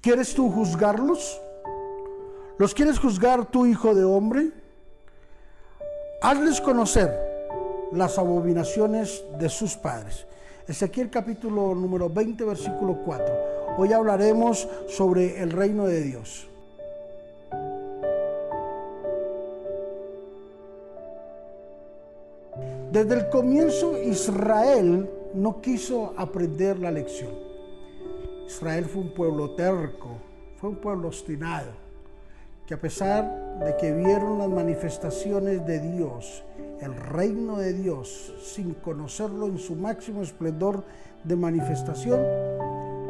¿Quieres tú juzgarlos? ¿Los quieres juzgar tu hijo de hombre? Hazles conocer las abominaciones de sus padres. Ezequiel capítulo número 20, versículo 4. Hoy hablaremos sobre el reino de Dios. Desde el comienzo Israel no quiso aprender la lección. Israel fue un pueblo terco, fue un pueblo obstinado, que a pesar de que vieron las manifestaciones de Dios, el reino de Dios, sin conocerlo en su máximo esplendor de manifestación,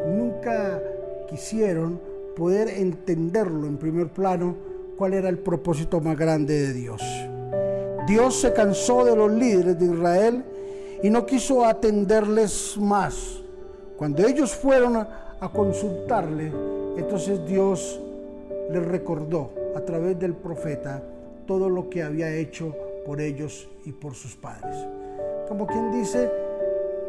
nunca quisieron poder entenderlo en primer plano cuál era el propósito más grande de Dios. Dios se cansó de los líderes de Israel y no quiso atenderles más. Cuando ellos fueron consultarle, entonces Dios les recordó a través del profeta todo lo que había hecho por ellos y por sus padres. Como quien dice,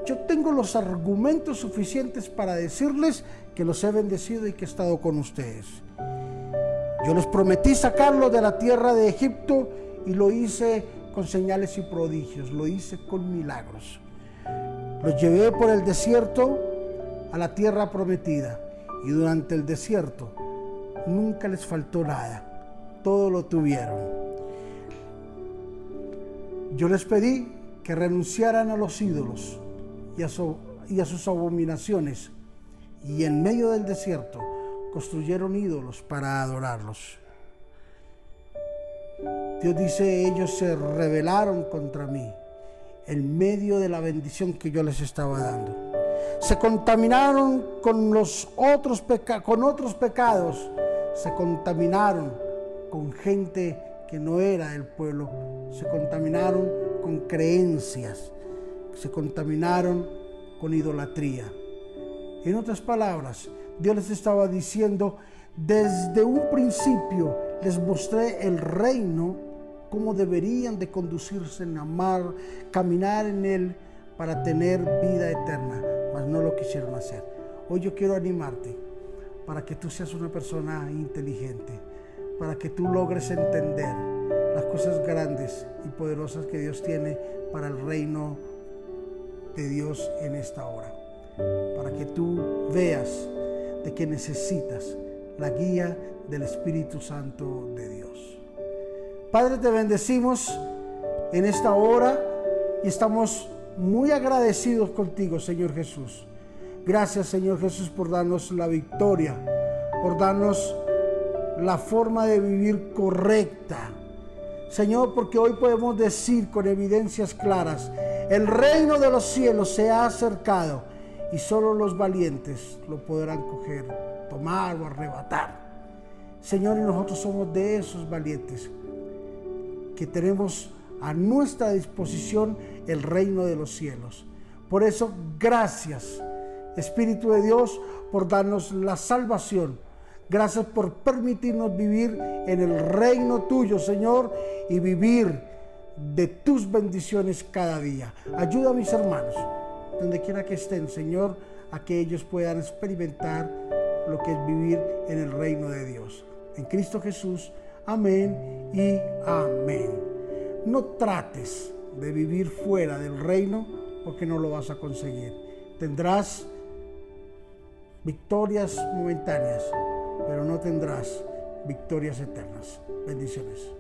yo tengo los argumentos suficientes para decirles que los he bendecido y que he estado con ustedes. Yo les prometí sacarlos de la tierra de Egipto y lo hice con señales y prodigios, lo hice con milagros. Los llevé por el desierto a la tierra prometida y durante el desierto nunca les faltó nada, todo lo tuvieron. Yo les pedí que renunciaran a los ídolos y a, sus abominaciones y en medio del desierto construyeron ídolos para adorarlos. Dios dice, ellos se rebelaron contra mí en medio de la bendición que yo les estaba dando. Se contaminaron con los otros con otros pecados, se contaminaron con gente que no era del pueblo, se contaminaron con creencias, se contaminaron con idolatría. En otras palabras, Dios les estaba diciendo, desde un principio les mostré el reino cómo deberían de conducirse en amar, caminar en Él para tener vida eterna, no lo quisieron hacer. Hoy yo quiero animarte para que tú seas una persona inteligente, para que tú logres entender las cosas grandes y poderosas que Dios tiene para el reino de Dios en esta hora, para que tú veas de que necesitas la guía del Espíritu Santo de Dios. Padre, te bendecimos en esta hora y estamos muy agradecidos contigo, Señor Jesús. Gracias, Señor Jesús, por darnos la victoria, por darnos la forma de vivir correcta. Señor, porque hoy podemos decir con evidencias claras, el reino de los cielos se ha acercado y solo los valientes lo podrán coger, tomar o arrebatar. Señor, y nosotros somos de esos valientes que tenemos a nuestra disposición el reino de los cielos. Por eso, gracias, Espíritu de Dios, por darnos la salvación. Gracias por permitirnos vivir en el reino tuyo, Señor, y vivir de tus bendiciones cada día. Ayuda a mis hermanos, donde quiera que estén, Señor, a que ellos puedan experimentar lo que es vivir en el reino de Dios. En Cristo Jesús. Amén y amén. No trates de vivir fuera del reino porque no lo vas a conseguir. Tendrás victorias momentáneas, pero no tendrás victorias eternas. Bendiciones.